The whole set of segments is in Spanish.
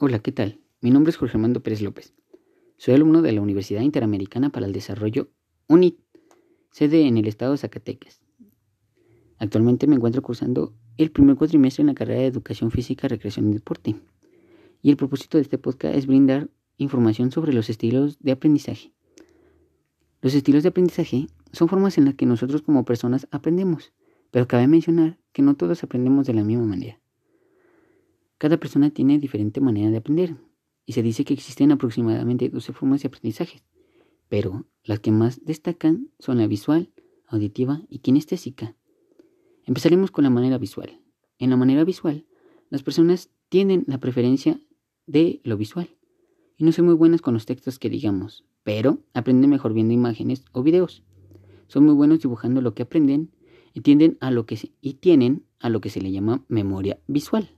Hola, ¿qué tal? Mi nombre es Jorge Armando Pérez López. Soy alumno de la Universidad Interamericana para el Desarrollo UNIT, sede en el estado de Zacatecas. Actualmente me encuentro cursando el primer cuatrimestre en la carrera de Educación Física, Recreación y Deporte. Y el propósito de este podcast es brindar información sobre los estilos de aprendizaje. Los estilos de aprendizaje son formas en las que nosotros como personas aprendemos, pero cabe mencionar que no todos aprendemos de la misma manera. Cada persona tiene diferente manera de aprender y se dice que existen aproximadamente 12 formas de aprendizaje, pero las que más destacan son la visual, auditiva y kinestésica. Empezaremos con la manera visual. En la manera visual, las personas tienen la preferencia de lo visual y no son muy buenas con los textos que digamos, pero aprenden mejor viendo imágenes o videos. Son muy buenos dibujando lo que aprenden y, tienden a lo que y tienen a lo que se le llama memoria visual.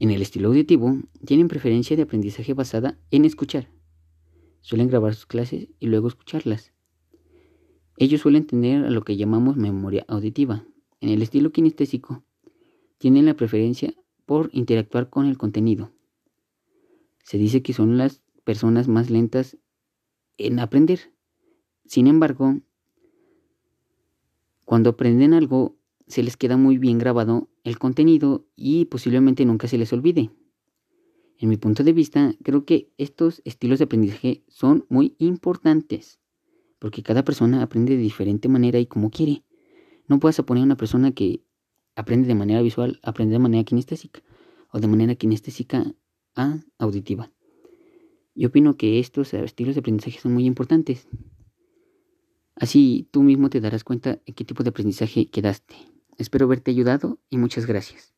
En el estilo auditivo, tienen preferencia de aprendizaje basada en escuchar. Suelen grabar sus clases y luego escucharlas. Ellos suelen tener a lo que llamamos memoria auditiva. En el estilo kinestésico, tienen la preferencia por interactuar con el contenido. Se dice que son las personas más lentas en aprender. Sin embargo, cuando aprenden algo, se les queda muy bien grabado el contenido y posiblemente nunca se les olvide. En mi punto de vista, creo que estos estilos de aprendizaje son muy importantes, porque cada persona aprende de diferente manera y como quiere. No puedes poner a una persona que aprende de manera visual, aprende de manera kinestésica, o de manera kinestésica a auditiva. Yo opino que estos estilos de aprendizaje son muy importantes. Así tú mismo te darás cuenta en qué tipo de aprendizaje quedaste. Espero haberte ayudado y muchas gracias.